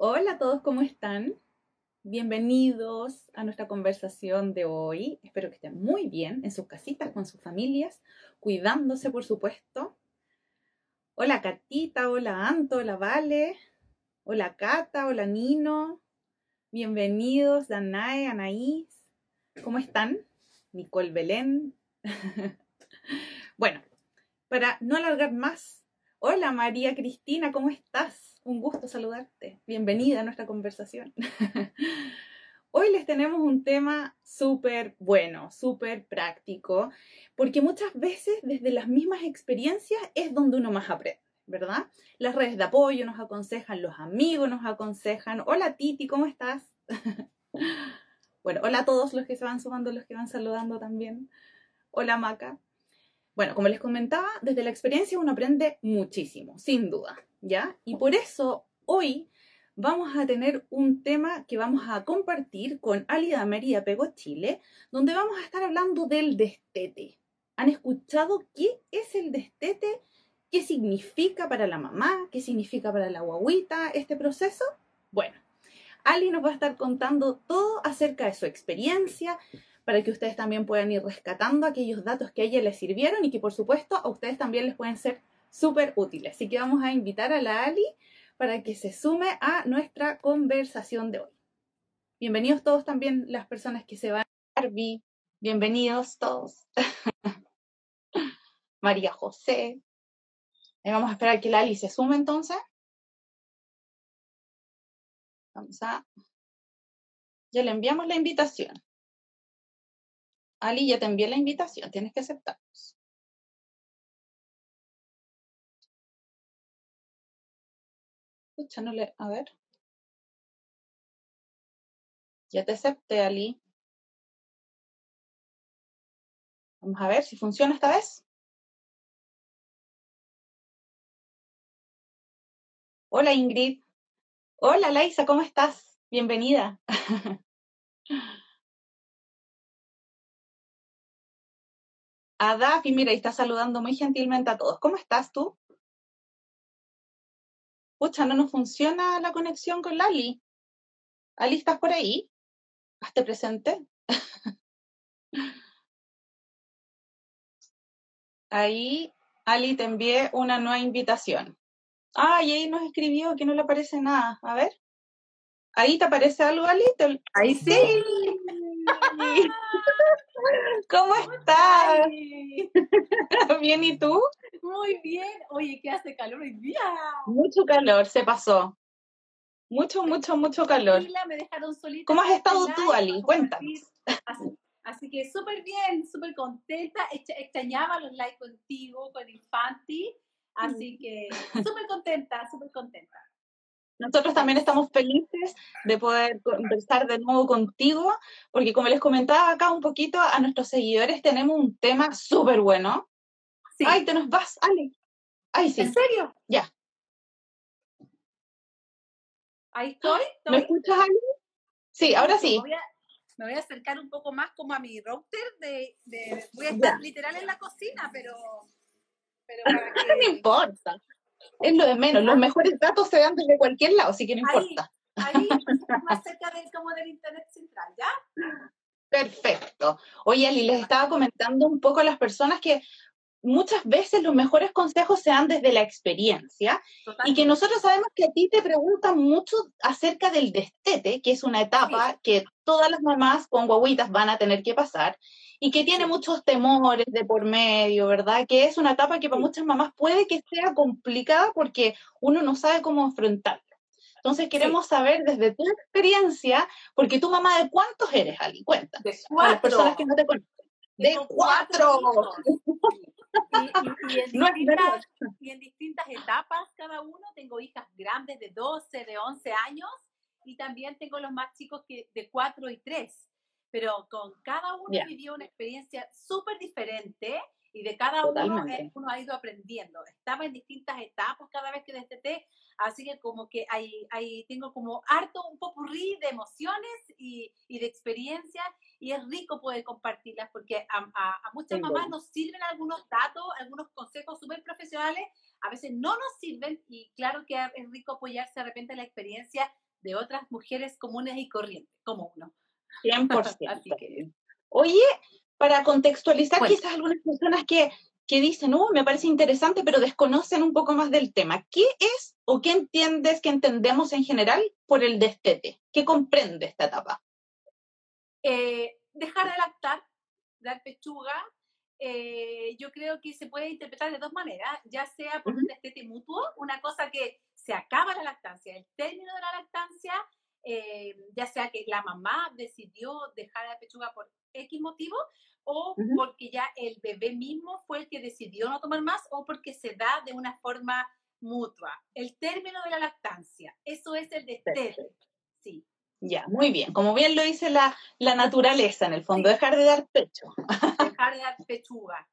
Hola a todos, ¿cómo están? Bienvenidos a nuestra conversación de hoy. Espero que estén muy bien en sus casitas, con sus familias, cuidándose, por supuesto. Hola Catita, hola Anto, hola Vale, hola Cata, hola Nino. Bienvenidos, Danae, Anaís. ¿Cómo están? Nicole Belén. bueno, para no alargar más, hola María Cristina, ¿cómo estás? Un gusto saludarte. Bienvenida a nuestra conversación. Hoy les tenemos un tema súper bueno, súper práctico, porque muchas veces desde las mismas experiencias es donde uno más aprende, ¿verdad? Las redes de apoyo nos aconsejan, los amigos nos aconsejan. Hola Titi, ¿cómo estás? bueno, hola a todos los que se van sumando, los que van saludando también. Hola Maca. Bueno, como les comentaba, desde la experiencia uno aprende muchísimo, sin duda, ¿ya? Y por eso hoy vamos a tener un tema que vamos a compartir con Alida María Pego Chile, donde vamos a estar hablando del destete. ¿Han escuchado qué es el destete? ¿Qué significa para la mamá? ¿Qué significa para la guaguita este proceso? Bueno, Ali nos va a estar contando todo acerca de su experiencia para que ustedes también puedan ir rescatando aquellos datos que a ella les sirvieron y que por supuesto a ustedes también les pueden ser súper útiles. Así que vamos a invitar a la Ali para que se sume a nuestra conversación de hoy. Bienvenidos todos también las personas que se van. Barbie, bienvenidos todos. María José. vamos a esperar que la Ali se sume entonces. Vamos a... Ya le enviamos la invitación. Ali, ya te envié la invitación, tienes que aceptarnos. Escúchanole, a ver. Ya te acepté, Ali. Vamos a ver si funciona esta vez. Hola Ingrid. Hola Laisa, ¿cómo estás? Bienvenida. A Dafi, mira, y está saludando muy gentilmente a todos. ¿Cómo estás tú? Pucha, no nos funciona la conexión con Lali. Ali, ¿estás por ahí? Hazte presente. ahí, Ali, te envié una nueva invitación. Ah, y ahí nos escribió que no le aparece nada. A ver. ¿Ahí te aparece algo, Ali? Ahí sí. ¿Cómo estás? ¿Bien y tú? Muy bien. Oye, ¿qué hace calor hoy día? Mucho calor, se pasó. Mucho, mucho, mucho calor. Me dejaron ¿Cómo has estado tú, Ali? Cuéntanos. Así, que súper bien, súper contenta. Extrañaba los likes contigo, con Infanti. Así mm. que súper contenta, súper contenta. Nosotros también estamos felices de poder conversar de nuevo contigo, porque como les comentaba acá un poquito a nuestros seguidores, tenemos un tema súper bueno. Sí. Ay, te nos vas, Ale. Ay, sí. ¿En serio? Ya. Ahí estoy. ¿Me escuchas, Ale? Sí, ahora sí. Me voy, a, acercar un poco más como a mi router de, voy a estar literal en la cocina, pero, pero para que... no importa es lo de menos. Los mejores datos se dan desde cualquier lado, así que no importa. Ahí, más cerca del, como del Internet central, ¿ya? Perfecto. Oye, Ali, les estaba comentando un poco a las personas que muchas veces los mejores consejos se dan desde la experiencia y que nosotros sabemos que a ti te preguntan mucho acerca del destete, que es una etapa que todas las mamás con guaguitas van a tener que pasar y que tiene muchos temores de por medio, ¿verdad? Que es una etapa que para muchas mamás puede que sea complicada porque uno no sabe cómo afrontarlo. Entonces queremos saber desde tu experiencia, porque tu mamá de cuántos eres, Ali, cuenta. De cuatro. las personas que no te conocen. De cuatro. Y, en distintas, etapas cada uno. Tengo hijas grandes de 12, de 11 años y también tengo los más chicos que de 4 y 3 pero con cada uno vivió una experiencia súper diferente y de cada uno eh, uno ha ido aprendiendo. Estaba en distintas etapas cada vez que desteté, así que como que ahí, ahí tengo como harto un popurrí de emociones y, y de experiencias y es rico poder compartirlas porque a, a, muchas mamás nos sirven algunos datos, algunos consejos súper profesionales, a veces no nos sirven y claro que es rico apoyarse de repente en la experiencia de otras mujeres comunes y corrientes, como uno. 100%. Así que... Oye, para contextualizar quizás algunas personas que, que dicen, oh, me parece interesante, pero desconocen un poco más del tema. ¿Qué es o qué entiendes, qué entendemos en general por el destete? ¿Qué comprende esta etapa? Eh, dejar de lactar, dar pechuga, eh, yo creo que se puede interpretar de dos maneras, ya sea por un destete mutuo, una cosa que se acaba la lactancia, el término de la lactancia, eh, ya sea que la mamá decidió dejar la pechuga por X motivo, o porque ya el bebé mismo fue el que decidió no tomar más, o porque se da de una forma mutua. El término de la lactancia, eso es el destete. Sí. Ya, muy bien. Como bien lo dice la, la naturaleza, en el fondo, dejar de dar pecho. Dejar de dar pechuga.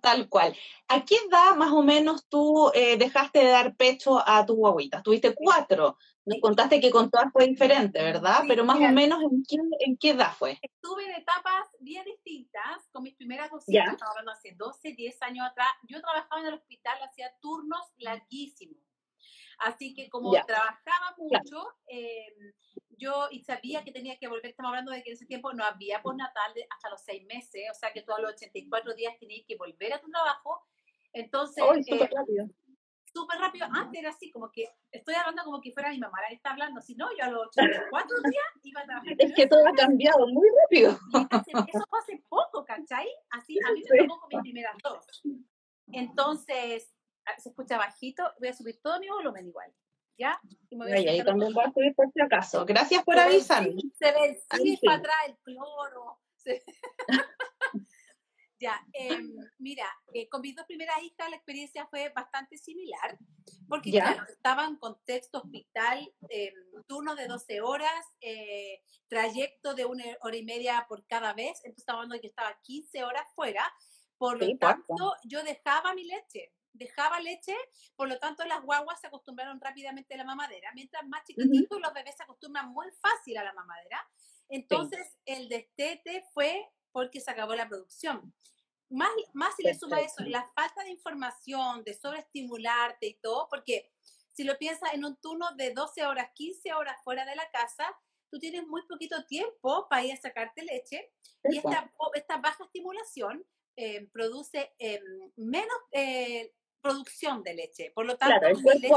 Tal cual. ¿A qué edad más o menos tú eh, dejaste de dar pecho a tu guaguita? Tuviste cuatro. Nos contaste que con todas fue diferente, ¿verdad? Pero más o menos, ¿en qué, ¿en qué edad fue? Estuve en etapas bien distintas. Con mis primeras dos hijas, estaba hablando hace 12, 10 años atrás. Yo trabajaba en el hospital, hacía turnos larguísimos. Así que como trabajaba mucho, em, yo y sabía que tenía que volver, estamos hablando de que en ese tiempo no había postnatal hasta los seis meses, o sea que todos los 84 días tenías que volver a tu trabajo. Entonces, súper eh, rápido. Súper rápido. Antes era así, como que estoy hablando como que fuera mi mamá la que está hablando. Si no, yo a los 84 días iba a trabajar. Es que todo ha cambiado muy rápido. eso fue hace poco, ¿cachai? Así, a mí me tocó con mis primeras dos. Entonces, se escucha bajito, voy a subir todo mi volumen igual. ¿Ya? Y me voy a ahí también voy a subir por si acaso. Gracias por avisar. Se ve así para atrás el cloro. ya, em, mira, eh, con mis dos primeras hijas la experiencia fue bastante similar, porque ¿Ya? claro, estaba en contexto hospital, eh, turnos de 12 horas, eh, trayecto de una hora y media por cada vez, entonces estaba hablando que estaba 15 horas fuera, por lo tanto, yo dejaba mi leche dejaba leche, por lo tanto las guaguas se acostumbraron rápidamente a la mamadera, mientras más chiquititos los bebés se acostumbran muy fácil a la mamadera. Entonces el destete fue porque se acabó la producción. Más, más si le suma eso, la falta de información, de sobreestimularte y todo, porque si lo piensas en un turno de 12 horas, 15 horas fuera de la casa, tú tienes muy poquito tiempo para ir a sacarte leche y esta, esta baja estimulación eh, produce eh, menos eh, producción de leche. Por lo tanto, el cuerpo,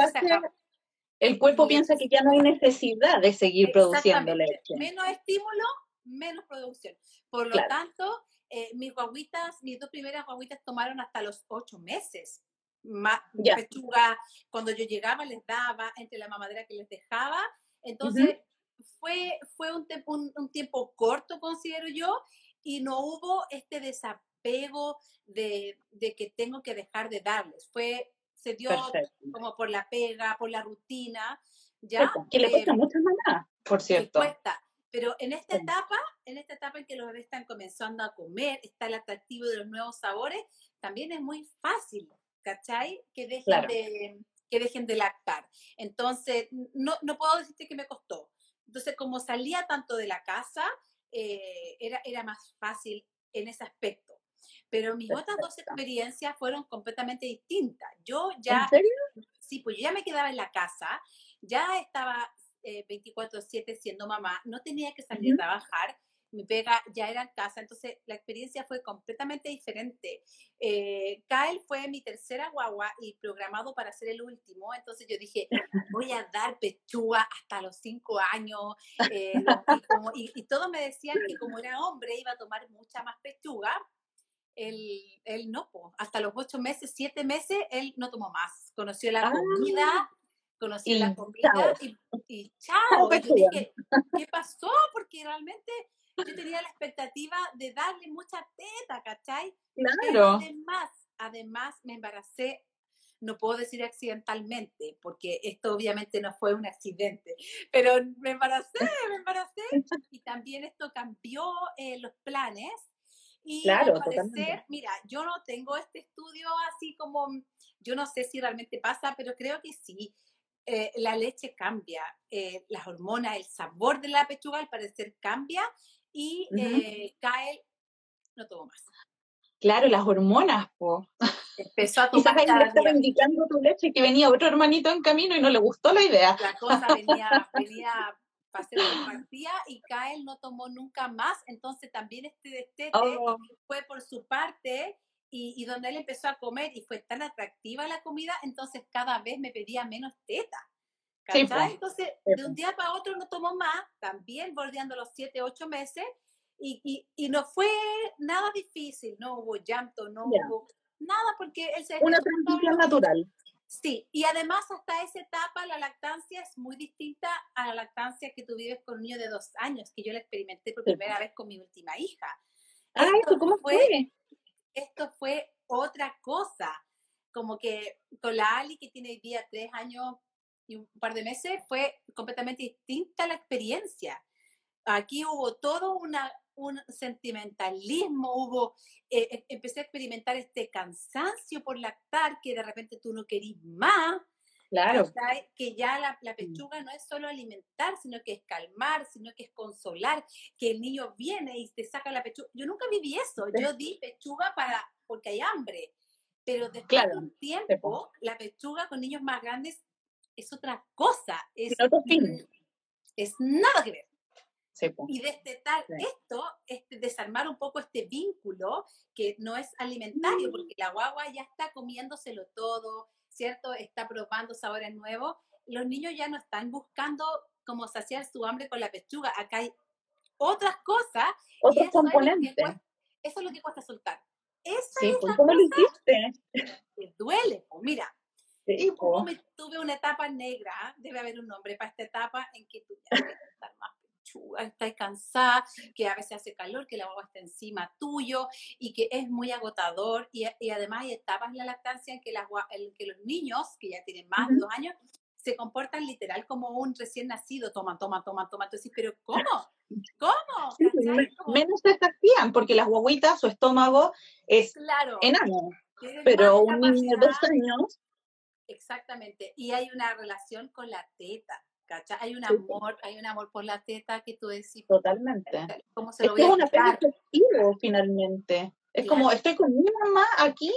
el cuerpo piensa que ya no hay necesidad de seguir produciendo leche. Menos estímulo, menos producción. Por lo tanto, eh, mis guaguitas, mis dos primeras guaguitas tomaron hasta los ocho meses. Más pechuga, cuando yo llegaba les daba, entre la mamadera que les dejaba. Entonces, fue, fue un, un, un, tiempo corto, considero yo, y no hubo este desapego de, de, que tengo que dejar de darles. Fue, se dio como por la pega, por la rutina. ¿ya? Que le cuesta eh, mucho más, por cierto. Cuesta. Pero en esta etapa, en esta etapa en que los bebés están comenzando a comer, está el atractivo de los nuevos sabores, también es muy fácil, ¿cachai? Que dejen, de, que dejen de lactar. Entonces, no, no puedo decirte que me costó. Entonces, como salía tanto de la casa, eh, era, era más fácil en ese aspecto. Pero mis otras dos experiencias fueron completamente distintas. Yo ya... ¿En serio? Sí, pues yo ya me quedaba en la casa, ya estaba 24/7 eh, siendo mamá, no tenía que salir a trabajar, mi pega ya era en casa, entonces la experiencia fue completamente diferente. Eh, Kyle fue mi tercera guagua y programado para ser el último, entonces yo dije, voy a dar pechuga hasta los cinco años, eh, y, y, todos me decían que como era hombre iba a tomar mucha más pechuga, él, él no, hasta los ocho meses, siete meses, él no tomó más. Conoció la comida, ah, conoció la comida y, chao. yo dije, ¿qué pasó? Porque realmente yo tenía la expectativa de darle mucha teta, ¿cachai? Claro. además, además me embaracé no puedo decir accidentalmente, porque esto obviamente no fue un accidente, pero me embaracé, me embaracé y también esto cambió eh, los planes y claro, parecer, mira, yo no tengo este estudio así como, yo no sé si realmente pasa, pero creo que sí. Eh, la leche cambia, eh, las hormonas, el sabor de la pechuga al parecer cambia y uh cae, no tomo más. Claro, las hormonas, po. Empezó a tomar Quizás ahí le estaba indicando tu leche que venía otro hermanito en camino y no le gustó la idea. La cosa venía, venía para ser compartida y Kael no tomó nunca más, entonces también este destete Oh. fue por su parte y, y donde él empezó a comer y fue tan atractiva la comida, entonces cada vez me pedía menos teta. Sí. Entonces, de un día para otro no tomó más, también bordeando los 7, 8 meses, y, y, y no fue nada difícil, no hubo llanto, no hubo nada, porque él se Una transición natural. Sí, y además hasta esa etapa la lactancia es muy distinta a la lactancia que tú vives con un niño de dos años, que yo la experimenté por primera vez con mi última hija. Ah, Esto ¿eso cómo fue? Esto fue otra cosa, como que con la Ali, que tiene hoy día tres años y un par de meses, fue completamente distinta la experiencia. Aquí hubo todo una, un sentimentalismo, hubo, eh, eh, empecé a experimentar este cansancio por lactar, que de repente tú no querís más, Claro. que ya la, la pechuga no es solo alimentar, sino que es calmar, sino que es consolar, que el niño viene y te saca la pechuga. Yo nunca viví eso, yo di pechuga para, porque hay hambre, pero después Claro, de un tiempo, la pechuga con niños más grandes es otra cosa, es, fin. es nada que ver. Sí, po. Y destetar Sí. esto, este, desarmar un poco este vínculo que no es alimentario, porque la guagua ya está comiéndoselo todo, ¿cierto? Está probando sabores nuevos. Los niños ya no están buscando como saciar su hambre con la pechuga. Acá hay otras cosas. Otros eso es componentes. cuesta- Eso es lo que cuesta soltar. Esa Sí, es po. la ¿Cómo lo hiciste? que duele. po. Mira, me tuve una etapa negra, debe haber un nombre para esta etapa en que tú ya quieres estar más estás cansada, que a veces hace calor, que la guagua está encima tuyo y que es muy agotador y, y además hay etapas en la lactancia en que, las en que los niños, que ya tienen más de dos años, se comportan literal como un recién nacido, toma, toma, toma, toma. Entonces, pero ¿cómo? ¿Cómo? Como- menos se sacían porque las guaguitas, su estómago es claro. enano, pero un niño de dos años, Exactamente. Y hay una relación con la teta, ¿cachai? Hay un amor, hay un amor por la teta que tú decís, totalmente. ¿cómo se Es lo voy es a un apego quitar? afectivo finalmente. Es como estoy con mi mamá aquí,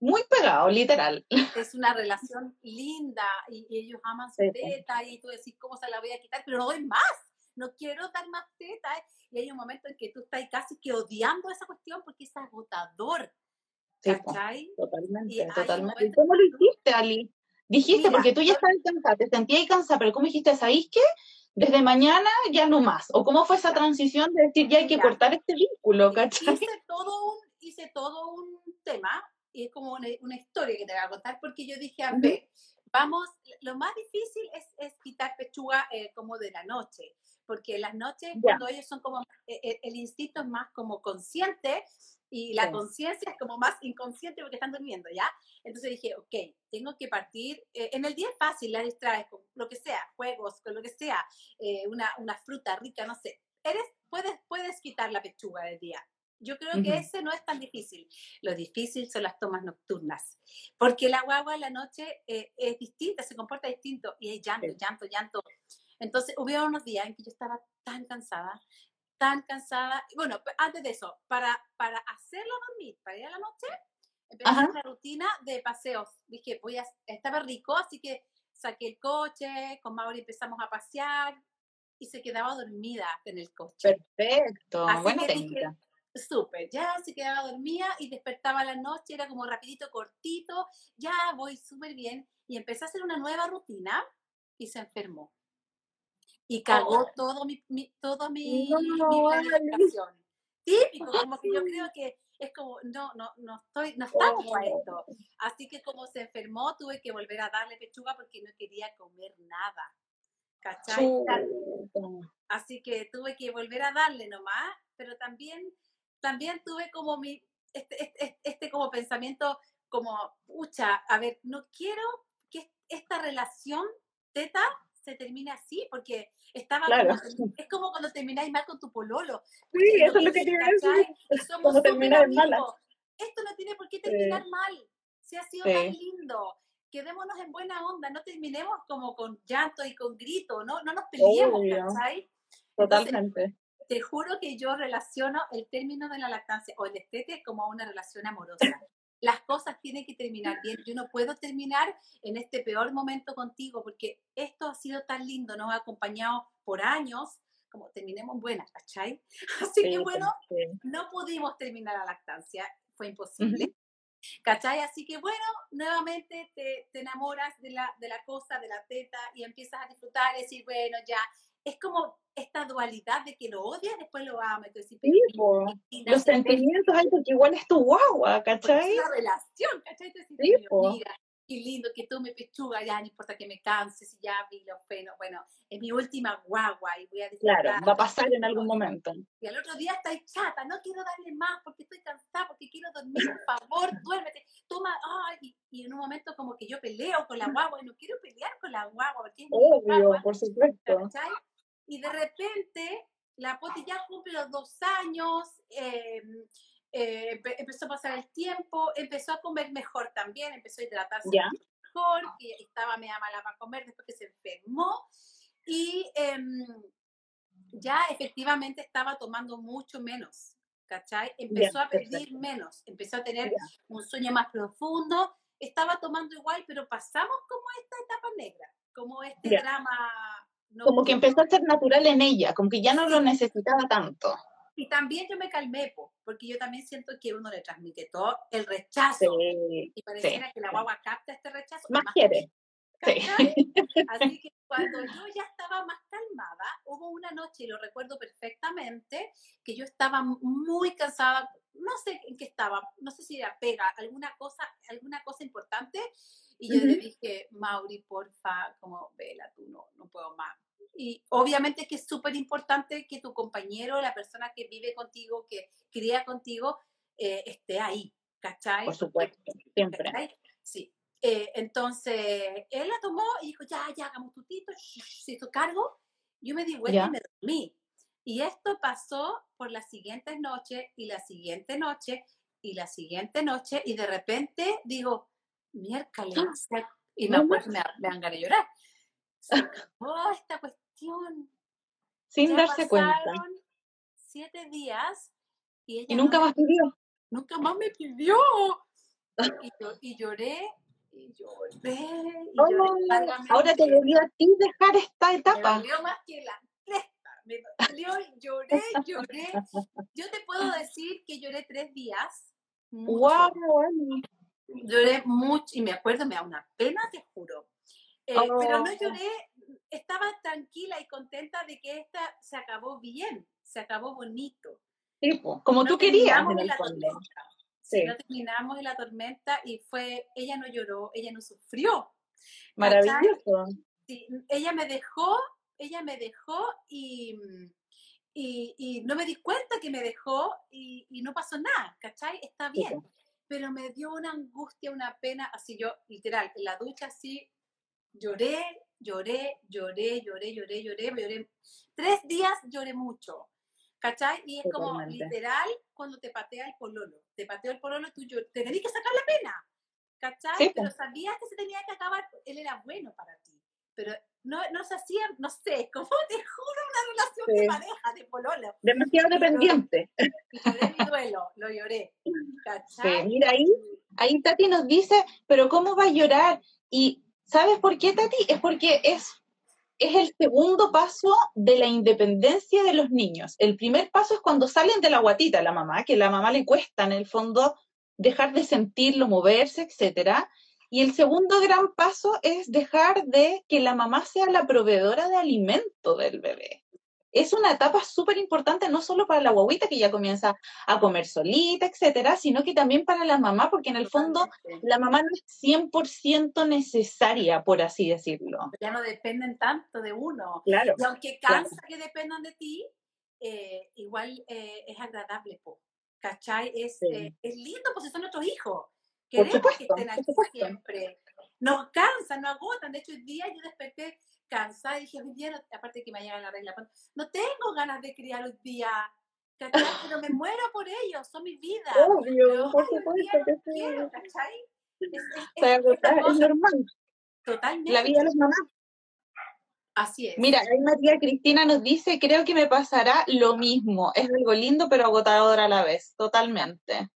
muy pegado, literal. Es una relación linda y, y ellos aman su po. teta y tú decís, ¿cómo se la voy a quitar? Pero no doy más, no quiero dar más teta. Y hay un momento en que tú estás casi que odiando esa cuestión porque es agotador, Sí, totalmente, totalmente. ¿Y momento cómo lo hiciste, Ali? Dijiste, Mira, porque tú ya estabas cansada, te sentías cansada, pero ¿cómo dijiste, sabéis qué? Desde mañana ya no más. ¿O cómo fue esa transición de decir, ya hay que cortar este vínculo, ¿cachai? hice todo un, hice todo un tema y es como una, una historia que te voy a contar porque yo dije, a ver, vamos, lo más difícil es, es quitar pechuga eh, como de la noche, porque las noches cuando ellos son como, eh, eh, el instinto es más como consciente y la Sí. conciencia es como más inconsciente porque están durmiendo, ¿ya? Entonces dije, ok, tengo que partir, eh, en el día es fácil, la distraes con lo que sea, juegos, con lo que sea, eh, una, una fruta rica, no sé, eres, puedes, puedes quitar la pechuga del día. Yo creo que Ujú. ese no es tan difícil. Lo difícil son las tomas nocturnas, porque la guagua en la noche eh, es distinta, se comporta distinto y hay llanto, Sí. llanto, llanto. Entonces, hubo unos días en que yo estaba tan cansada, tan cansada. Bueno, antes de eso, para, para hacerlo dormir, para ir a la noche, empecé una rutina de paseos. Dije, voy a, estaba rico, así que saqué el coche, con Mauri empezamos a pasear y se quedaba dormida en el coche. Perfecto, Así buena técnica. Súper, ya se quedaba dormida y despertaba a la noche, era como rapidito, cortito, ya voy súper bien. Y empecé a hacer una nueva rutina y se enfermó. Y cagó Oh. todo mi, mi- todo mi, No, mi planificación. Típico, como que yo creo que es como, no, no, no estoy, no estamos para Oh. esto. Así que como se enfermó, tuve que volver a darle pechuga porque no quería comer nada. ¿Cachai? Así que tuve que volver a darle nomás, pero también, también tuve como mi, este, este, este como pensamiento como, pucha, a ver, no quiero que esta relación teta se termine así, porque estaba Claro. como, es como cuando termináis mal con tu pololo. Sí, eso es lo que somos súper amigos. Esto no tiene por qué terminar mal. Si ha sido tan Sí. lindo. Quedémonos en buena onda, no terminemos como con llanto y con grito, no, no nos peleemos, Totalmente. te juro que yo relaciono el término de la lactancia o el destete como una relación amorosa. Las cosas tienen que terminar bien. Yo no puedo terminar en este peor momento contigo porque esto ha sido tan lindo, nos ha acompañado por años, como terminemos buenas, ¿cachai? Así que bueno, no pudimos terminar la lactancia, fue imposible. ¿Cachai? Así que bueno, nuevamente te, te, enamoras de la, de la cosa, de la teta y empiezas a disfrutar y decir, bueno, ya, es como esta dualidad de que lo odias, después lo amas. Entonces, sí, los sentimientos hay porque igual es tu guagua, ¿cachai? Es una relación, ¿cachai? Entonces, sí, mira, qué lindo que tú me pechuga, ya no importa que me canses y ya vi los penos. Bueno, es mi última guagua y voy a decir. Claro, va a pasar en algún momento. Y al otro día está chata, no quiero darle más porque estoy cansada, porque quiero dormir, por favor, duérmete, toma, ay, y, en un momento como que yo peleo con la guagua y no quiero pelear con la guagua porque es Obvio, por supuesto. ¿cachai? Y de repente la Poti ya cumple los dos años, eh, eh, empezó a pasar el tiempo, empezó a comer mejor también, empezó a hidratarse mejor, que estaba media mala para comer después que se enfermó. Y em, ya efectivamente estaba tomando mucho menos, ¿cachai? Empezó a pedir menos, empezó a tener un sueño más profundo, estaba tomando igual, pero pasamos como esta etapa negra, como este drama. Como que empezó a ser natural en ella, como que ya no lo necesitaba tanto. Y también yo me calmé, porque yo también siento que uno le transmite todo el rechazo. y pareciera que la guagua capta este rechazo. Más, quiere. Así que cuando yo ya estaba más calmada, hubo una noche, y lo recuerdo perfectamente, que yo estaba muy cansada, no sé en qué estaba, no sé si era pega, alguna cosa, alguna cosa importante, y yo le dije, Mauri, porfa, como, vela, tú no, no puedo más y obviamente que es súper importante que tu compañero, la persona que vive contigo, que cría contigo, eh, esté ahí, ¿cachai? Por supuesto, siempre. Sí. Eh, entonces, él la tomó y dijo, ya, ya, hagamos tutito, se hizo cargo. Yo me di vuelta y me dormí. Y esto pasó por las siguientes noches y la siguiente noche y la siguiente noche y de repente digo, miércoles. Y me acuerdo, me, me dan ganas de llorar. Se acabó esta cuestión sin darse cuenta. Siete días y ella. nunca más pidió. Nunca más me pidió. Y, lloré, y lloré, y lloré. ahora te dolió a ti dejar esta etapa. Me dolió más que la. Me dolió, lloré, lloré. Yo te puedo decir que lloré tres días. Wow, Lloré mucho y me acuerdo, me da una pena, te juro. Eh, pero no oh. lloré estaba tranquila y contenta de que esta se acabó bien, se acabó bonito. como tú querías. En la tormenta. Sí. No terminamos en la tormenta y fue, ella no lloró, ella no sufrió. Maravilloso. Sí, ella me dejó, ella me dejó y, y, y, no me di cuenta que me dejó y, y no pasó nada, ¿cachai? Está bien. Pero me dio una angustia, una pena, así yo, literal, en la ducha así, lloré, lloré, lloré, lloré, lloré, lloré, lloré. Tres días lloré mucho, ¿cachai? Y es como literal cuando te patea el pololo. Te pateó el pololo, tú te tenías que sacar la pena, ¿cachai? Pero sabías que se tenía que acabar, él era bueno para ti. Pero no, no se hacía, no sé, como te juro, una relación de pareja, de pololo. Demasiado dependiente. Y lloré mi duelo, lo lloré. ¿cachai? mira, ahí, ahí Tati nos dice, pero ¿cómo va a llorar? Y ¿Sabes por qué, Tati? Es porque es, es el segundo paso de la independencia de los niños. El primer paso es cuando salen de la guatita la mamá, que la mamá le cuesta en el fondo dejar de sentirlo, moverse, etcétera. Y el segundo gran paso es dejar de que la mamá sea la proveedora de alimento del bebé es una etapa súper importante, no solo para la guaguita que ya comienza a comer solita, etcétera, sino que también para la mamá, porque en el fondo la mamá no es 100% necesaria, por así decirlo. Ya no dependen tanto de uno. Claro. Y aunque cansa que dependan de ti, eh, igual eh, es agradable, po. ¿cachai? Es, eh, es lindo, pues son nuestros hijos. Queremos que estén aquí siempre. Nos cansan, nos agotan. De hecho, el día yo desperté cansada y dije, hoy día, aparte que me llega la regla, no tengo ganas de criar hoy día, pero me muero por ellos, son mi vida. Obvio, por supuesto que sí. Es, es, normal. Totalmente. La vida de las mamás. Así es. Mira, ahí María Cristina nos dice, creo que me pasará lo mismo. Es algo lindo pero agotador a la vez, totalmente.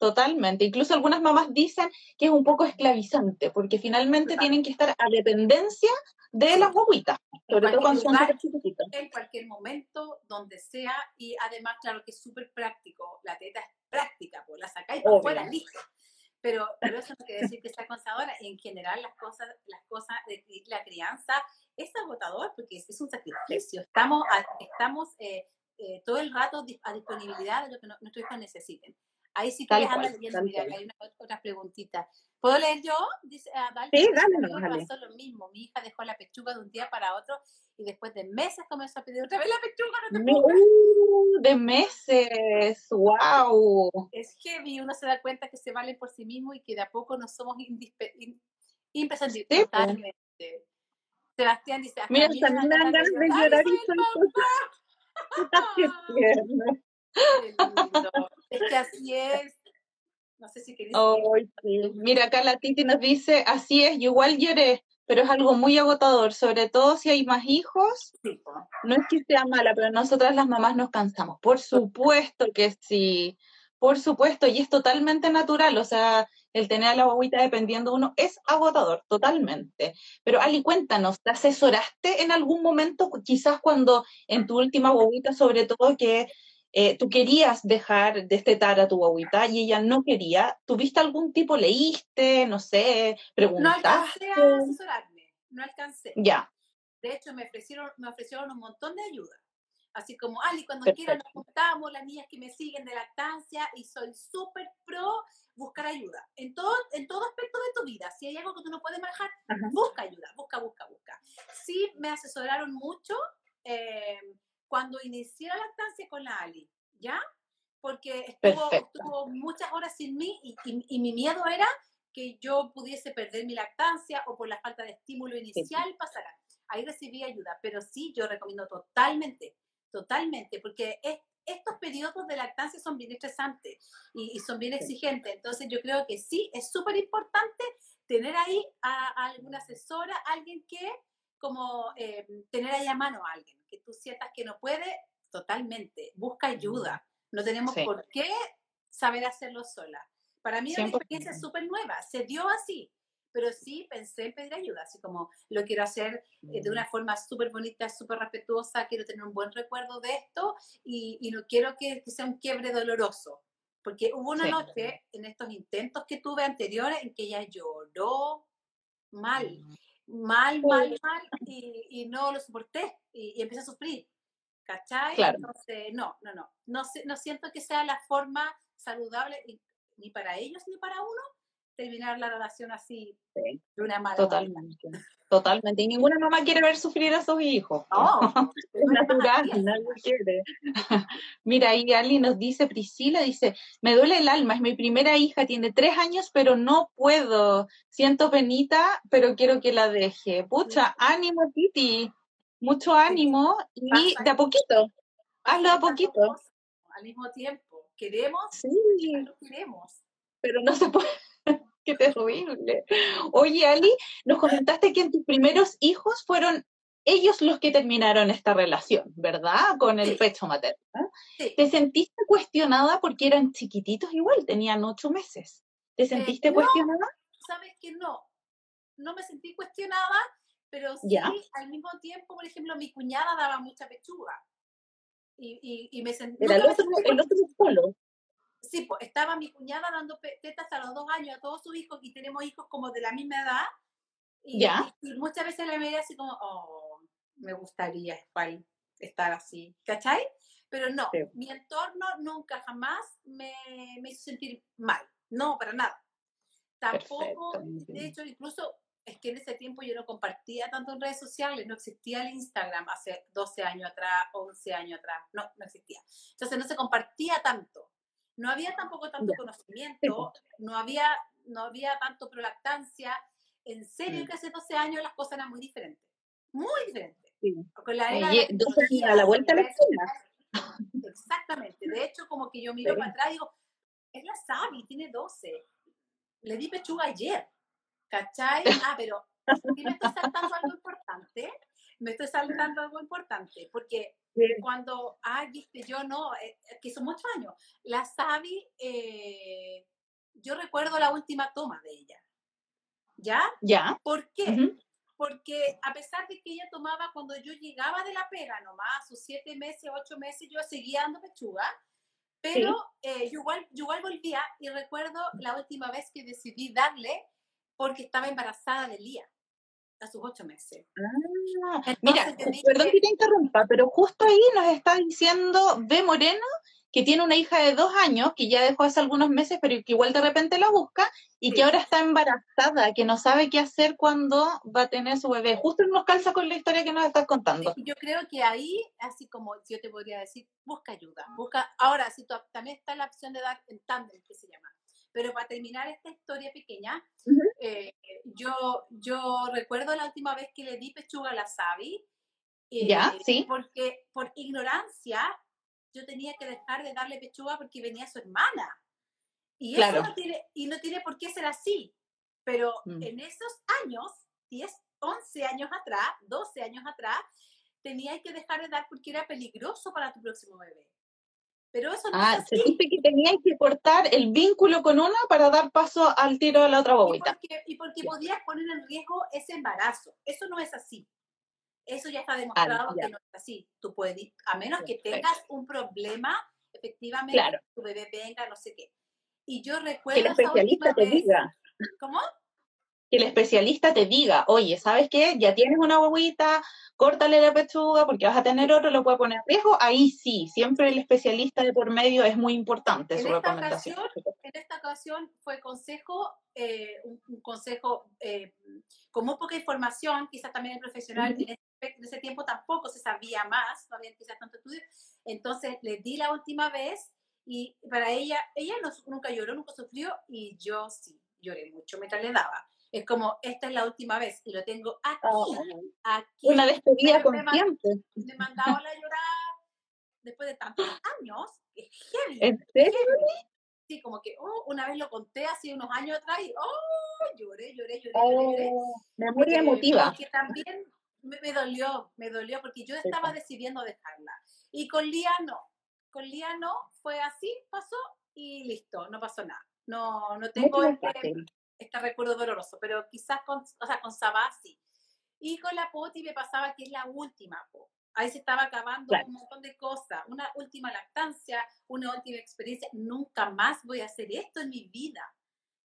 Totalmente. Incluso algunas mamás dicen que es un poco esclavizante, porque finalmente tienen que estar a dependencia de las guaguitas, sobre todo cuando son chiquititos. En cualquier momento, donde sea, y además, claro que es súper práctico. La teta es práctica, pues la sacáis por fuera, listo. Pero, pero eso no quiere decir que sea consadora. En general, las cosas, las cosas de la crianza es agotador porque es, un sacrificio. Estamos, estamos eh, eh, todo el rato a disponibilidad de lo que nuestros hijos necesiten. Ahí sí que les anda leyendo, mira, hay una, otra preguntita. ¿Puedo leer yo? Dice, ah, dale, sí, dale, dale. pasó lo mismo. Mi hija dejó la pechuga de un día para otro y después de meses comenzó a pedir otra vez la pechuga. No uh, de meses, wow. Es heavy, uno se da cuenta que se valen por sí mismo y que de a poco no somos imprescindibles. Totalmente. Sebastián dice, Mira, también me dan ganas de llorar y Qué lindo. Es que así es. No sé si querías. Mira, acá la Titi nos dice, así es, yo igual lloré, pero es algo muy agotador, sobre todo si hay más hijos. No es que sea mala, pero nosotras las mamás nos cansamos. Por supuesto que sí, por supuesto, y es totalmente natural, o sea, el tener a la guaguita dependiendo de uno es agotador, totalmente. Pero Ali, cuéntanos, ¿te asesoraste en algún momento, quizás cuando en tu última guaguita, sobre todo, que eh, tú querías dejar de estetar a tu guaguita y ella no quería, ¿tuviste algún tipo, leíste, no sé, preguntaste? No alcancé a asesorarme, no alcancé. Ya. De hecho, me ofrecieron, me ofrecieron un montón de ayuda. Así como, Ali, cuando quieras nos juntamos, las niñas que me siguen de lactancia, y soy súper pro buscar ayuda. En todo, en todo aspecto de tu vida. Si hay algo que tú no puedes manejar, busca ayuda, busca, busca, busca. Sí, me asesoraron mucho. Eh, cuando inicié la lactancia con la Ali, ¿ya? Porque estuvo, muchas horas sin mí y, y, mi miedo era que yo pudiese perder mi lactancia o por la falta de estímulo inicial pasara. Ahí recibí ayuda, pero sí, yo recomiendo totalmente, totalmente, porque estos periodos de lactancia son bien estresantes y, son bien exigentes. Entonces yo creo que sí, es súper importante tener ahí a, a, alguna asesora, alguien que como eh, tener ahí a mano a alguien, que tú sientas que no puede, totalmente, busca ayuda. No tenemos por qué saber hacerlo sola. Para mí es una experiencia súper nueva, se dio así, pero sí pensé en pedir ayuda, así como lo quiero hacer eh, de una forma súper bonita, súper respetuosa, quiero tener un buen recuerdo de esto y, y no quiero que, sea un quiebre doloroso, porque hubo una noche en estos intentos que tuve anteriores en que ella lloró mal mal, mal, mal, y, y no lo soporté y, y, empecé a sufrir. ¿Cachai? Entonces, no, no, no, no. No siento que sea la forma saludable ni para ellos ni para uno terminar la relación así de una mala Totalmente. Totalmente. Y ninguna mamá quiere ver sufrir a sus hijos. No, es natural, nadie quiere. Mira, ahí Ali nos dice, Priscila dice, me duele el alma, es mi primera hija, tiene tres años, pero no puedo. Siento penita, pero quiero que la deje. Pucha, ánimo, Titi. Mucho ánimo y de a poquito. Hazlo de a poquito. Al mismo tiempo. Queremos, sí. queremos. Pero no se puede. Qué terrible. Oye, Ali, nos comentaste que en tus primeros hijos fueron ellos los que terminaron esta relación, ¿verdad? Con el pecho materno. ¿Te sentiste cuestionada porque eran chiquititos igual, tenían ocho meses? ¿Te eh, sentiste cuestionada? Sabes que no, no me sentí cuestionada, pero sí al mismo tiempo, por ejemplo, mi cuñada daba mucha pechuga. Y, y, me sentí... Era el otro, el otro polo sí, pues estaba mi cuñada dando tetas a los dos años a todos sus hijos y tenemos hijos como de la misma edad. Y, y, muchas veces le veía así como, oh, me gustaría estar así, ¿cachai? Pero no, mi entorno nunca jamás me, me, hizo sentir mal, no, para nada. Tampoco, de hecho, incluso es que en ese tiempo yo no compartía tanto en redes sociales, no existía el Instagram hace 12 años atrás, 11 años atrás, no, no existía. Entonces no se compartía tanto no había tampoco tanto conocimiento, no había, no había tanto prolactancia. En serio que hace 12 años las cosas eran muy diferentes, muy diferentes. Con la era a la vuelta de la esquina. Exactamente. De hecho, como que yo miro para atrás y digo, es la Sabi, tiene 12. Le di pechuga ayer. ¿Cachai? Ah, pero me estoy saltando algo importante. Me estoy saltando algo importante, porque cuando, ah, viste, yo no, eh, que son muchos años, la Sabi, eh, yo recuerdo la última toma de ella. ¿Ya? ¿Ya? ¿Por qué? Porque a pesar de que ella tomaba cuando yo llegaba de la pega nomás, sus siete meses, ocho meses, yo seguía dando pechuga, pero eh, yo, igual, yo igual volvía y recuerdo la última vez que decidí darle porque estaba embarazada de Lía a sus ocho meses. Ah, mira, perdón que te interrumpa, pero justo ahí nos está diciendo B. Moreno que tiene una hija de dos años, que ya dejó hace algunos meses, pero que igual de repente la busca, y que ahora está embarazada, que no sabe qué hacer cuando va a tener su bebé. Justo nos calza con la historia que nos estás contando. yo creo que ahí, así como yo te podría decir, busca ayuda. busca Ahora, si también está la opción de dar en tándem, que se llama. Pero para terminar esta historia pequeña, eh, yo, yo recuerdo la última vez que le di pechuga a la Sabi. ya, eh, sí. Porque por ignorancia yo tenía que dejar de darle pechuga porque venía su hermana. Y eso no tiene, y no tiene por qué ser así. Pero mm. en esos años, 10, 11 años atrás, 12 años atrás, tenías que dejar de dar porque era peligroso para tu próximo bebé. Pero eso no ah, es se dice que tenías que cortar el vínculo con una para dar paso al tiro a la otra bobita. Y porque, podías poner en riesgo ese embarazo. Eso no es así. Eso ya está demostrado que no es así. Tú puedes, a menos que tengas un problema, efectivamente, tu bebé venga, no sé qué. Y yo recuerdo. Que el especialista te diga. ¿Cómo? Que el especialista te diga, oye, ¿sabes qué? Ya tienes una huevita, córtale la pechuga porque vas a tener otro, lo puede poner en riesgo. Ahí sí, siempre el especialista de por medio es muy importante en su recomendación. en esta ocasión fue consejo, eh, un, consejo eh, con muy poca información, quizás también el profesional en, ese, tiempo tampoco se sabía más, no había quizás tanto estudio. Entonces le di la última vez y para ella, ella no, nunca lloró, nunca sufrió y yo sí, lloré mucho mientras le daba. Es como, esta es la última vez y lo tengo aquí, oh, aquí. Una despedida consciente. Me, mandaba a llorar después de tantos años. Es heavy. ¿En serio? Sí, como que oh, una vez lo conté hace unos años atrás y oh, lloré, lloré, lloré, lloré. Oh, memoria emotiva. Que también me, me, dolió, me dolió porque yo estaba decidiendo dejarla. Y con Lía no con Lía no, fue así, pasó y listo, no pasó nada. No, no tengo este, este, recuerdo doloroso, pero quizás con, o sea, con Sabá sí. Y con la Poti me pasaba que es la última, ahí se estaba acabando un montón de cosas, una última lactancia, una última experiencia, nunca más voy a hacer esto en mi vida.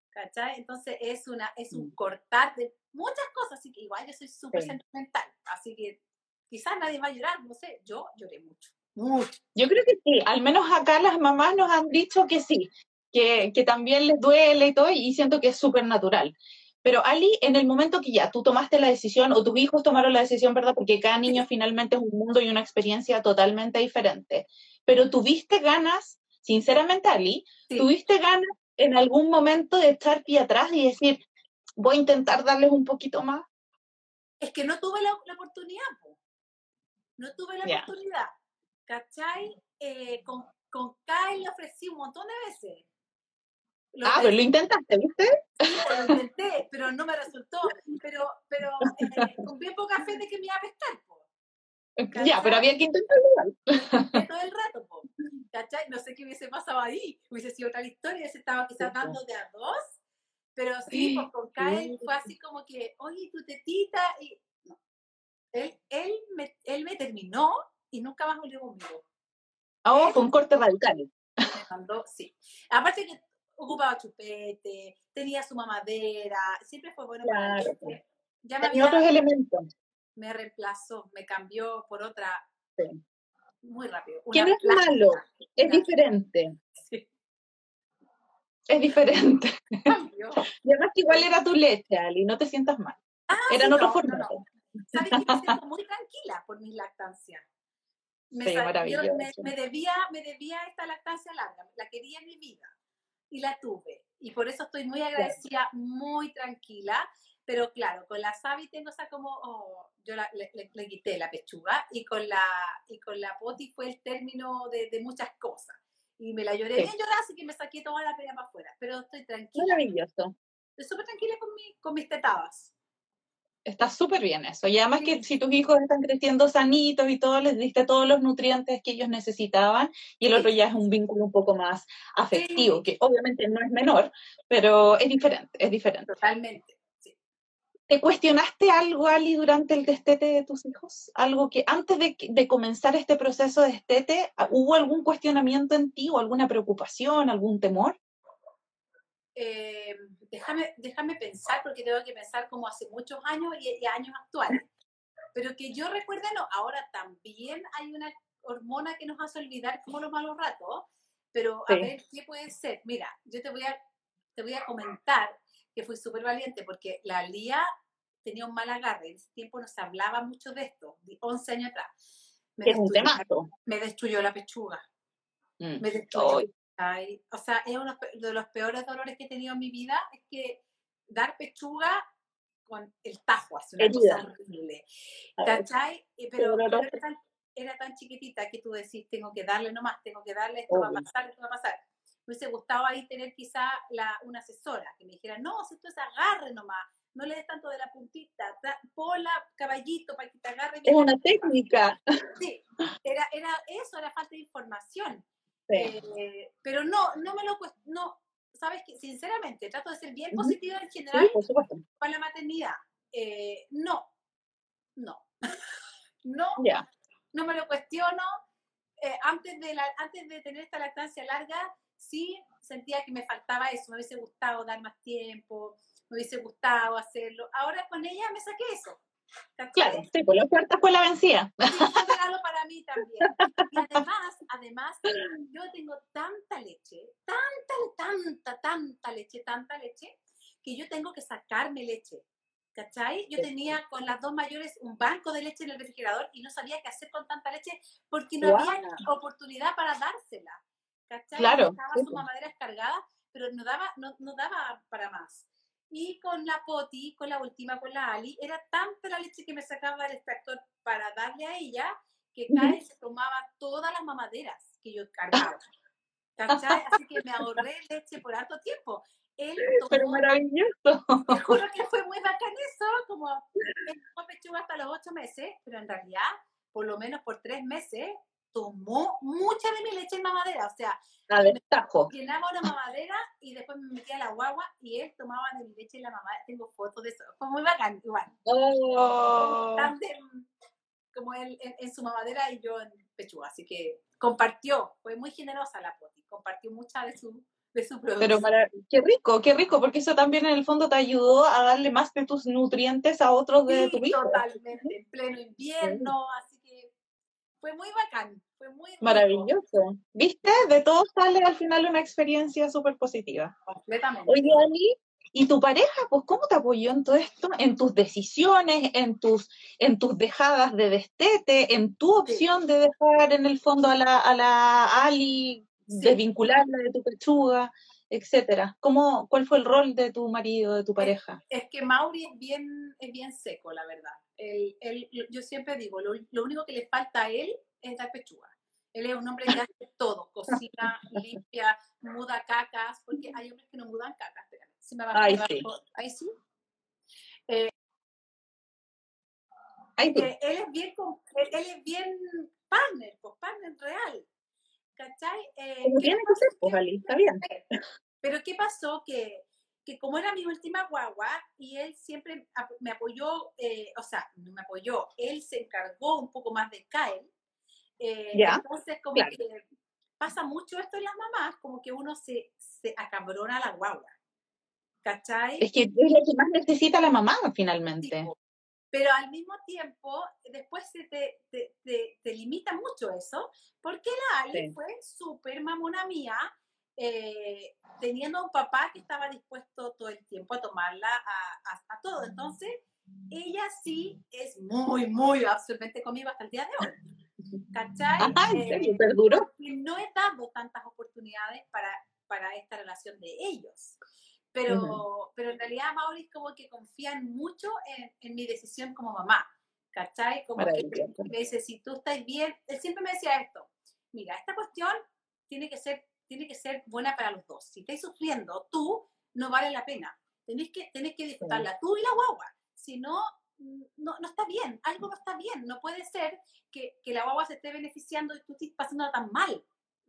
¿Cachai? Entonces es, una, es un mm. cortar de muchas cosas, así que igual yo soy súper sentimental, así que quizás nadie va a llorar, no sé, yo lloré mucho. Yo creo que sí, al menos acá las mamás nos han dicho que sí, que, que también les duele y todo, y siento que es súper natural. Pero Ali, en el momento que ya tú tomaste la decisión o tus hijos tomaron la decisión, ¿verdad? Porque cada niño finalmente es un mundo y una experiencia totalmente diferente. Pero tuviste ganas, sinceramente Ali, tuviste ganas en algún momento de echar pie atrás y decir, voy a intentar darles un poquito más. Es que no tuve la, oportunidad, no tuve la oportunidad. ¿cachai? Eh, con, con Kyle le ofrecí un montón de veces. Ah, pero lo intentaste, ¿viste? Sí, lo intenté, pero no me resultó. Pero, pero eh, con bien poca fe de que me iba a pescar, Ya, pero había que intentarlo. Todo el rato, po. ¿cachai? No sé qué hubiese pasado ahí. Hubiese sido otra historia, se estaba quizás dando de a dos. Pero sí, pues con Kyle fue así como que, oye, tu tetita. Y... No. Él, él, me, él me terminó y nunca más volvió conmigo. Ah, con corte radical. Me mandó, sí. Aparte que ocupaba chupete, tenía su mamadera, siempre fue bueno para mí. Ya me había, otros elementos. Me reemplazó, me cambió por otra muy rápido. ¿Qué no es malo, es diferente. Sí. Es diferente. y además que igual era tu leche, Ali, no te sientas mal. Ah, Eran otros no, No, no. Sabes que me siento muy tranquila por mi lactancia me, me, debía, me debía esta lactancia larga, la quería en mi vida y la tuve. Y por eso estoy muy agradecida, muy tranquila. Pero claro, con la Sabi tengo esa como, oh, yo le, le, quité la pechuga y con la, y con la Poti fue el término de, de muchas cosas. Y me la lloré bien llorada, así que me saqué toda la pena para afuera. Pero estoy tranquila. Maravilloso. Estoy súper tranquila con, mi, con mis tetadas. Está súper bien eso. Y además que si tus hijos están creciendo sanitos y todo, les diste todos los nutrientes que ellos necesitaban y el otro ya es un vínculo un poco más afectivo, que obviamente no es menor, pero es diferente, es diferente. Totalmente. ¿Te cuestionaste algo, Ali, durante el destete de tus hijos? Algo que antes de, de comenzar este proceso de destete, ¿hubo algún cuestionamiento en ti o alguna preocupación, algún temor? Eh, déjame, déjame pensar, porque tengo que pensar como hace muchos años y, años actuales. Pero que yo recuerde, no, ahora también hay una hormona que nos hace olvidar como los malos ratos, pero a ver, ¿qué puede ser? Mira, yo te voy a, te voy a comentar que fui súper valiente, porque la Lía tenía un mal agarre, en ese tiempo no se hablaba mucho de esto, 11 años atrás. Me, destruyó, me destruyó la pechuga. Mm. Me destruyó o sea, es uno de los peores dolores que he tenido en mi vida, es que dar pechuga con el tajo, así una cosa horrible. ¿Cachai? Pero, era, tan, chiquitita que tú decís, tengo que darle nomás, tengo que darle, esto va a pasar, esto va a pasar. Me hubiese gustado ahí tener quizá la, una asesora que me dijera, no, si esto es agarre nomás, no le des tanto de la puntita, pola, caballito, para que te agarre Es una técnica. Sí, era, era eso, era falta de información. Eh, pero no, no me lo no, sabes que sinceramente trato de ser bien positiva en general para la maternidad. Eh, no, no, no, no me lo cuestiono. Eh, antes, de la, antes de tener esta lactancia larga, sí sentía que me faltaba eso, me hubiese gustado dar más tiempo, me hubiese gustado hacerlo. Ahora con ella me saqué eso. Claro, sí, pues la oferta fue la vencida. Sí, para mí también. Y además, además, yo tengo tanta leche, tanta, tanta, tanta leche, tanta leche, que yo tengo que sacarme leche. ¿Cachai? Yo tenía con las dos mayores un banco de leche en el refrigerador y no sabía qué hacer con tanta leche porque no había oportunidad para dársela. ¿Cachai? Claro. Estaba su mamadera descargada, pero no daba, no, no daba para más. Y con la Poti, con la última, con la Ali, era tanta la leche que me sacaba el extractor para darle a ella que Karen se tomaba todas las mamaderas que yo cargaba. ¿Cachai? Así que me ahorré leche por harto tiempo. Él tomó, Pero maravilloso. Te juro que fue muy bacán eso, como él tomó pechuga hasta los ocho meses, pero en realidad, por lo menos por tres meses, tomó mucha de mi leche en mamadera, o sea, a destajo. llenaba una mamadera y después me metía la guagua y él tomaba de mi leche en la mamadera. Tengo fotos de eso, fue muy bacán, igual. Oh. como él en, su mamadera y yo en pechuga, así que compartió, fue muy generosa la poti, compartió mucha de su de su. Pero para, qué rico, qué rico, porque eso también en el fondo te ayudó a darle más de tus nutrientes a otros de tu vida. Totalmente, en pleno invierno, así fue muy bacán, fue muy Maravilloso. ¿Viste? De todo sale al final una experiencia súper positiva. Completamente. Oye, Ali, ¿y tu pareja, pues cómo te apoyó en todo esto? En tus decisiones, en tus, en tus dejadas de destete, en tu opción de dejar en el fondo a la, a la Ali, desvincularla de tu pechuga etcétera. ¿Cómo, ¿Cuál fue el rol de tu marido, de tu pareja? Es, que Mauri es bien, es bien seco, la verdad. Él, él, yo siempre digo, lo, único que le falta a él es dar pechuga. Él es un hombre que hace todo, cocina, limpia, muda cacas, porque hay hombres que no mudan cacas. Si me va a Ahí sí. Ahí sí. Eh, Ahí sí. Eh, él, es bien, él, es bien partner, pues partner real. ¿Cachai? Eh, tiene que ser, pues, Ali, está bien. Pero ¿qué pasó? Que, que como era mi última guagua y él siempre me apoyó, eh, o sea, no me apoyó, él se encargó un poco más de Kyle. Eh, entonces, como que pasa mucho esto en las mamás, como que uno se, se acabrona a la guagua. ¿Cachai? Es que es lo que más necesita la mamá finalmente pero al mismo tiempo después se te, te, te, limita mucho eso, porque la Ali fue súper mamona mía, eh, teniendo un papá que estaba dispuesto todo el tiempo a tomarla a, a, todo. Entonces, ella sí es muy, muy absolutamente conmigo hasta el día de hoy. ¿Cachai? Eh, ¿Perduro? no he dado tantas oportunidades para, para esta relación de ellos. Pero, pero en realidad Maurice como que confían mucho en, en mi decisión como mamá, ¿cachai? Como que me dice, si tú estás bien, él siempre me decía esto, mira, esta cuestión tiene que ser, tiene que ser buena para los dos. Si estáis sufriendo, tú no vale la pena. Tenés que, tenés que disfrutarla tú y la guagua. Si no, no, no, está bien, algo no está bien. No puede ser que, que la guagua se esté beneficiando y tú estés pasando tan mal.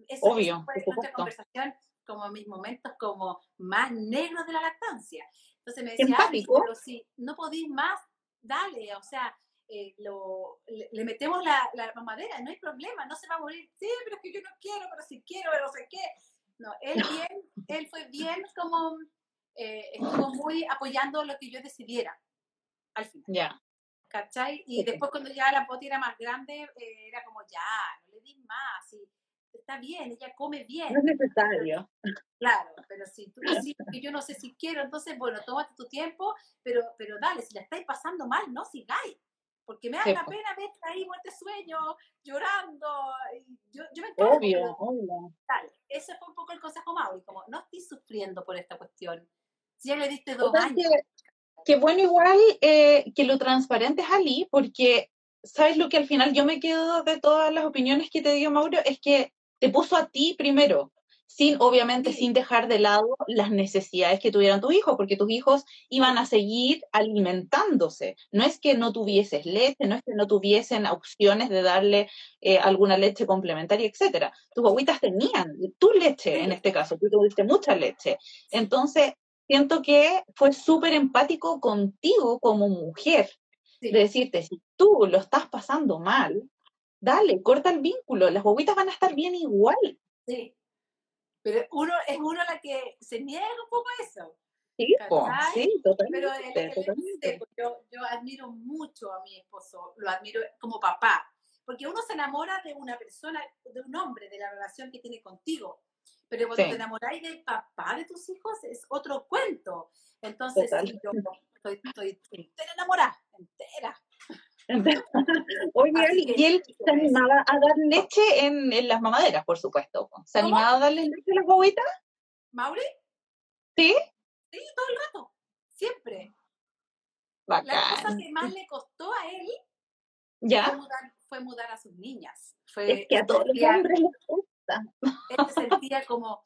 Eso, Obvio. fue nuestra conversación, como mis momentos como más negros de la lactancia. Entonces me decía, pero si no podéis más, dale, o sea, eh, lo, le, metemos la, la, mamadera, no hay problema, no se va a morir. Sí, pero es que yo no quiero, pero si quiero, pero no sé qué. No, él bien, él fue bien como, eh, estuvo muy apoyando lo que yo decidiera, al final. Ya. ¿Cachai? Y después cuando ya la poti era más grande, eh, era como, ya, no le di más, y está bien, ella come bien. No es necesario. Claro, pero si tú decís que yo no sé si quiero, entonces, bueno, tómate tu tiempo, pero, pero dale, si la estáis pasando mal, no sigáis porque me da la pena ver ahí muerte sueño, llorando. Y yo, yo me encargo. Obvio, obvio. Tal. Ese fue un poco el consejo Mauri, como no estoy sufriendo por esta cuestión. Si ya le diste dos años. Que, bueno, igual eh, que lo transparente es Ali, porque sabes lo que al final yo me quedo de todas las opiniones que te dio Mauro, es que te puso a ti primero sin obviamente sin dejar de lado las necesidades que tuvieran tus hijos, porque tus hijos iban a seguir alimentándose. No es que no tuvieses leche, no es que no tuviesen opciones de darle eh, alguna leche complementaria, etcétera. Tus abuitas tenían tu leche en este caso, tú tuviste mucha leche. Entonces, siento que fue súper empático contigo como mujer. De decirte, si tú lo estás pasando mal, dale, corta el vínculo, las guaguitas van a estar bien igual. Sí. Pero uno es uno la que se niega un poco a eso. Sí, sí totalmente. Pero yo, yo admiro mucho a mi esposo, lo admiro como papá, porque uno se enamora de una persona, de un hombre, de la relación que tiene contigo. Pero cuando te enamoráis del papá de tus hijos es otro cuento. Entonces, yo estoy, estoy entera enamorada, entera. Oye, y él se animaba a dar leche en, en, las mamaderas, por supuesto. ¿Se animaba a darle leche a las bobitas? ¿Mauri? ¿Sí? Sí, todo el rato. Siempre. Bacán. La cosa que más le costó a él ¿Ya? Fue, mudar, fue mudar a sus niñas. Fue, es que a todos los hombres les gusta. Él se sentía como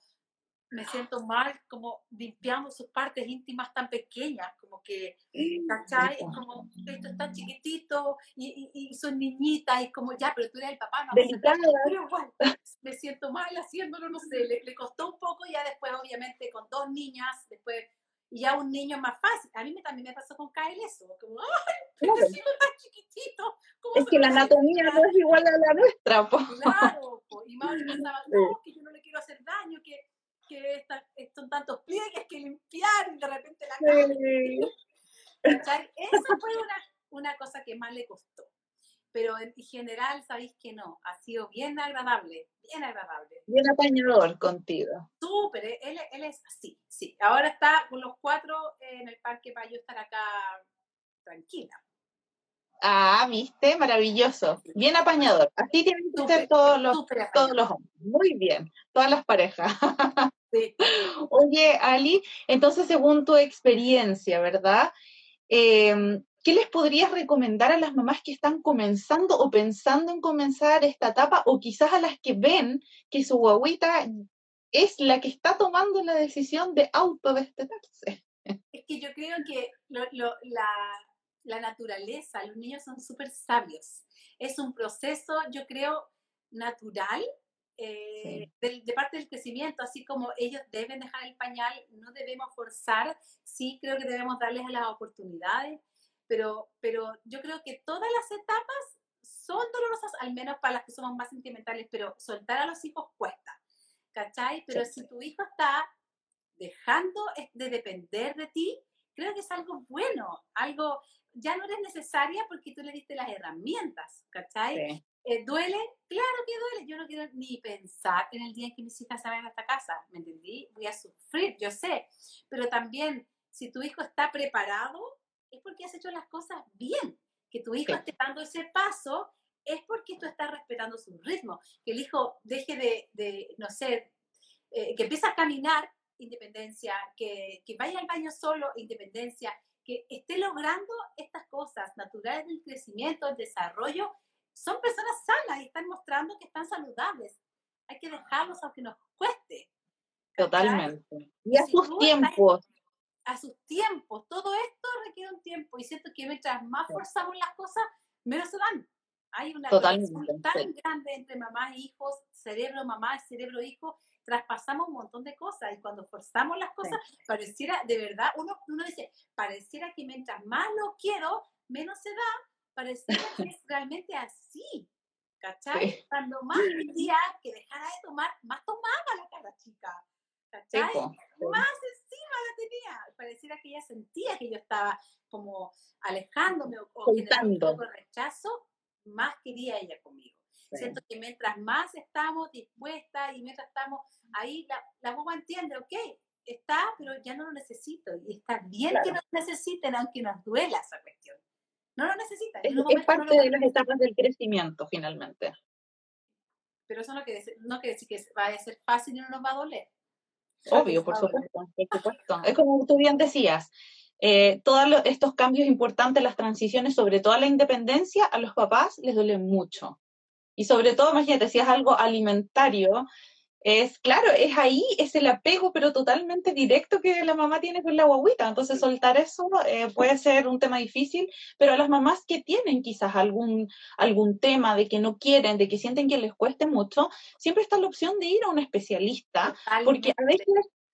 me siento mal como limpiando sus partes íntimas tan pequeñas, como que, ¿cachai? Es como, esto es tan chiquitito y, y, son niñitas y como, ya, pero tú eres el papá, no, pero igual, me siento mal haciéndolo, no sé, le, le, costó un poco, ya después obviamente con dos niñas, después, y ya un niño es más fácil. A mí me, también me pasó con Kyle eso, como, ¡ay, pero tan chiquitito! Es que la anatomía no es igual a la nuestra, po. Claro, po. y Mauri pensaba, no, que yo no le quiero hacer daño, que que son tantos pliegues que limpiar y de repente la cara. Esa fue una, una cosa que más le costó. Pero en general, sabéis que no, ha sido bien agradable, bien agradable. Bien apañador contigo. Súper, él, él es así, sí. Ahora está con los cuatro en el parque para yo estar acá tranquila. Ah, viste, maravilloso. Bien apañador. Así tienen que ser todos los, todos los hombres. Muy bien, todas las parejas. Oye, Ali, entonces según tu experiencia, ¿verdad? Em, ¿Qué les podrías recomendar a las mamás que están comenzando o pensando en comenzar esta etapa o quizás a las que ven que su guaguita es la que está tomando la decisión de autodestetarse? Es que yo creo que la, la naturaleza, los niños son súper sabios. Es un proceso, yo creo, natural eh, de, parte del crecimiento, así como ellos deben dejar el pañal, no debemos forzar, sí creo que debemos darles las oportunidades, pero, pero yo creo que todas las etapas son dolorosas, al menos para las que somos más sentimentales, pero soltar a los hijos cuesta, ¿cachai? Pero si tu hijo está dejando de depender de ti, creo que es algo bueno, algo, ya no eres necesaria porque tú le diste las herramientas, ¿cachai? Eh, ¿Duele? Claro que duele. Yo no quiero ni pensar en el día en que mis hijas se vayan a esta casa. ¿Me entendí? Voy a sufrir, yo sé. Pero también, si tu hijo está preparado, es porque has hecho las cosas bien. Que tu hijo esté dando ese paso es porque tú estás respetando su ritmo. Que el hijo deje de, de no sé, eh, que empiece a caminar, independencia, que, que vaya al baño solo, independencia, que esté logrando estas cosas naturales del crecimiento, del desarrollo, son personas sanas y están mostrando que están saludables. Hay que dejarlos aunque nos cueste. Totalmente. Y a sus tiempos. a sus tiempos. Todo esto requiere un tiempo y siento que mientras más forzamos las cosas, menos se dan. Hay una conexión tan grande entre mamá e hijos, cerebro mamá, cerebro hijo, traspasamos un montón de cosas y cuando forzamos las cosas, pareciera, de verdad, uno, uno dice, pareciera que mientras más lo quiero, menos se da, pareciera que es realmente así. ¿Cachai? Cuando más quería que dejara de tomar, más tomaba la cara chica. ¿Cachai? Más encima la tenía. Pareciera que ella sentía que yo estaba como alejándome o, o generando un rechazo, más quería ella conmigo. Siento que mientras más estamos dispuestas y mientras estamos ahí, la, la boba entiende, ok, está, pero ya no lo necesito. Y está bien que no lo necesiten, aunque nos duela esa cuestión. No lo necesitan. Es, parte de las etapas del crecimiento, finalmente. Pero eso no quiere, decir, no quiere decir que vaya a ser fácil y no nos va a doler. Obvio, por supuesto, por supuesto. Es como tú bien decías, eh, todos estos cambios importantes, las transiciones, sobre todo la independencia, a los papás les duelen mucho. Y sobre todo, imagínate, si es algo alimentario, es claro, es ahí, es el apego, pero totalmente directo que la mamá tiene con la guaguita. Entonces, soltar eso eh, puede ser un tema difícil, pero a las mamás que tienen quizás algún, algún tema de que no quieren, de que sienten que les cueste mucho, siempre está la opción de ir a un especialista, porque a veces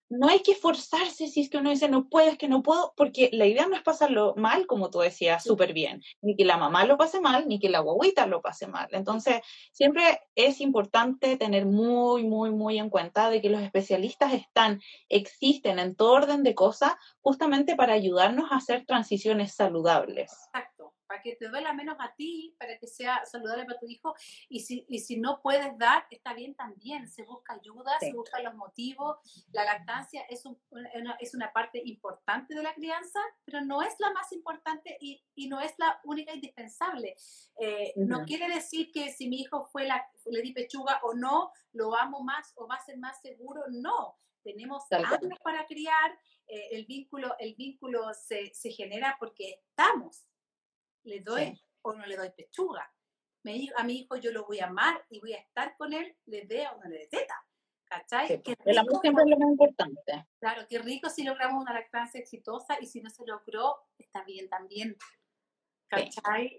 no hay que forzarse si es que uno dice no puedo, es que no puedo, porque la idea no es pasarlo mal, como tú decías, súper bien, ni que la mamá lo pase mal, ni que la guaguita lo pase mal. Entonces, siempre es importante tener muy, muy, muy en cuenta de que los especialistas están, existen en todo orden de cosas, justamente para ayudarnos a hacer transiciones saludables. Exacto para que te duela menos a ti, para que sea saludable para tu hijo. Y si, y si no puedes dar, está bien también. Se busca ayuda, se buscan los motivos. La lactancia es, un, una, es una parte importante de la crianza, pero no es la más importante y, y no es la única indispensable. Eh, no quiere decir que si mi hijo fue la, le di pechuga o no, lo amo más o va a ser más seguro. No. Tenemos años para criar, eh, el vínculo, el vínculo se, se genera porque estamos le doy o no le doy pechuga. Me, a mi hijo yo lo voy a amar y voy a estar con él, le dé o no le dé teta. ¿Cachai? Pues, el amor siempre es lo más importante. Claro, qué rico si logramos una lactancia exitosa y si no se logró, está bien también.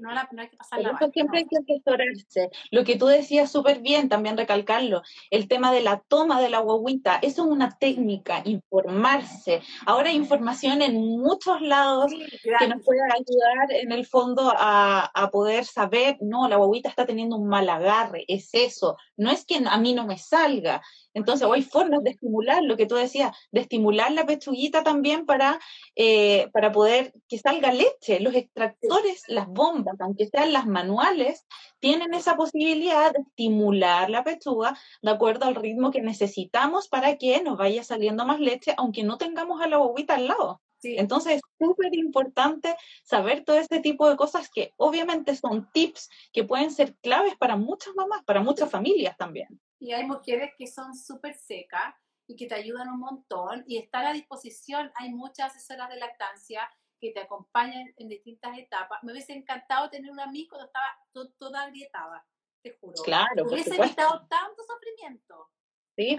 No, hay que pasarla Siempre hay que asesorarse. Lo que tú decías súper bien, también recalcarlo, el tema de la toma de la guaguita, eso es una técnica, informarse. Ahora hay información en muchos lados que nos puede ayudar en el fondo a, a, poder saber, no, la guaguita está teniendo un mal agarre, es eso. No es que a mí no me salga, entonces, hay formas de estimular, lo que tú decías, de estimular la pechuguita también para, eh, para poder que salga leche. Los extractores, las bombas, aunque sean las manuales, tienen esa posibilidad de estimular la pechuga de acuerdo al ritmo que necesitamos para que nos vaya saliendo más leche, aunque no tengamos a la bobita al lado. Entonces es súper importante saber todo este tipo de cosas que obviamente son tips que pueden ser claves para muchas mamás, para muchas familias también y hay mujeres que son súper secas y que te ayudan un montón y están a disposición. Hay muchas asesoras de lactancia que te acompañan en distintas etapas. Me hubiese encantado tener un amigo cuando estaba toda agrietada, te juro. Claro, Me hubiese evitado tanto sufrimiento. Sí,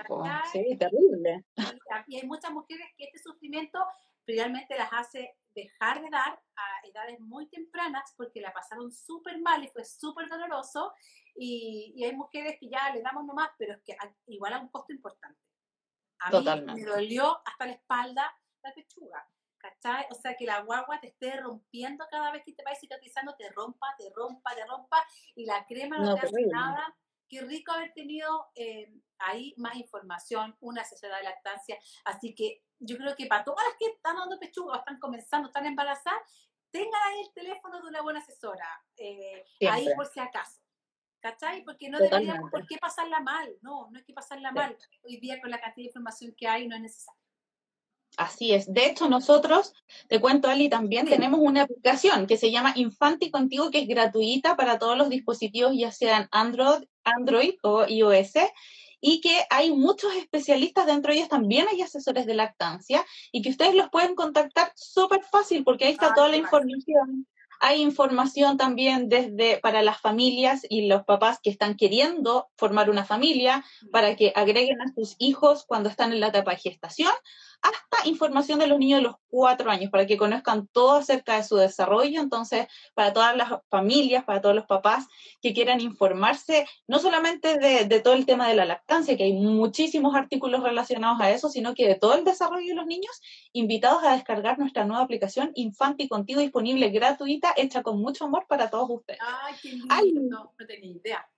sí, terrible. Y, hay muchas mujeres que este sufrimiento realmente las hace dejar de dar a edades muy tempranas porque la pasaron súper mal y fue súper doloroso y, hay mujeres que ya le damos nomás, pero es que igual a un costo importante. A mí me dolió hasta la espalda la pechuga, ¿cachai? O sea, que la guagua te esté rompiendo cada vez que te va cicatrizando, te rompa, te rompa, te rompa, y la crema no, te hace nada. Qué rico haber tenido eh, ahí más información, una asesora de lactancia. Así que yo creo que para todas las que están dando pechuga, o están comenzando, están embarazadas, tengan ahí el teléfono de una buena asesora, eh, ahí por si acaso. ¿Cachai? Porque no deberíamos por qué pasarla mal, no, no hay que pasarla mal. Hoy día con la cantidad de información que hay no es necesario. Así es. De hecho, nosotros, te cuento, Ali, también tenemos una aplicación que se llama Infanti Contigo, que es gratuita para todos los dispositivos, ya sean Android, Android o iOS, y que hay muchos especialistas dentro de ellos, también hay asesores de lactancia, y que ustedes los pueden contactar súper fácil, porque ahí está toda la información hay información también desde para las familias y los papás que están queriendo formar una familia para que agreguen a sus hijos cuando están en la etapa de gestación. Hasta información de los niños de los cuatro años, para que conozcan todo acerca de su desarrollo. Entonces, para todas las familias, para todos los papás que quieran informarse, no solamente de, de todo el tema de la lactancia, que hay muchísimos artículos relacionados a eso, sino que de todo el desarrollo de los niños, invitados a descargar nuestra nueva aplicación Infanti Contigo disponible gratuita, hecha con mucho amor para todos ustedes. Ay, qué lindo. no tenía idea.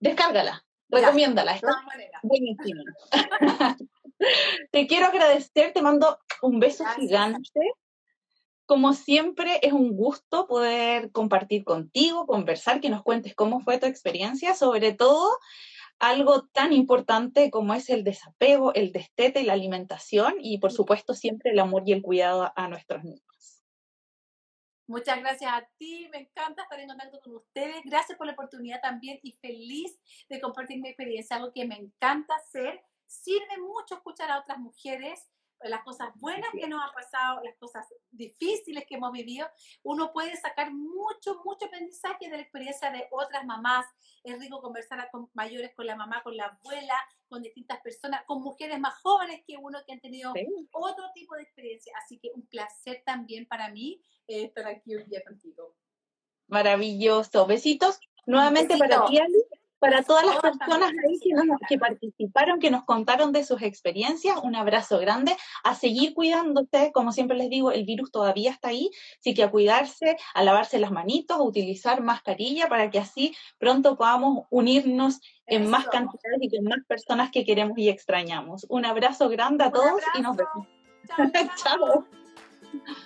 Descárgala. Recomiéndala, está buenísima. te quiero agradecer, te mando un beso gigante. Como siempre, es un gusto poder compartir contigo, conversar, que nos cuentes cómo fue tu experiencia, sobre todo algo tan importante como es el desapego, el destete y la alimentación, y por supuesto siempre el amor y el cuidado a nuestros niños. Muchas gracias a ti, me encanta estar en contacto con ustedes. Gracias por la oportunidad también y feliz de compartir mi experiencia, algo que me encanta hacer. Sirve mucho escuchar a otras mujeres las cosas buenas que nos ha pasado, las cosas difíciles que hemos vivido, uno puede sacar mucho, mucho aprendizaje de la experiencia de otras mamás. Es rico conversar con mayores, con la mamá, con la abuela, con distintas personas, con mujeres más jóvenes que uno que han tenido otro tipo de experiencia. Así que un placer también para mí eh, estar aquí hoy día contigo. Maravilloso. Besitos nuevamente para ti, Ali para todas las personas que, participaron, que nos contaron de sus experiencias, un abrazo grande, a seguir cuidándose, como siempre les digo, el virus todavía está ahí, así que a cuidarse, a lavarse las manitos, a utilizar mascarilla para que así pronto podamos unirnos en más cantidades y con más personas que queremos y extrañamos. Un abrazo grande a todos y nos vemos. chao.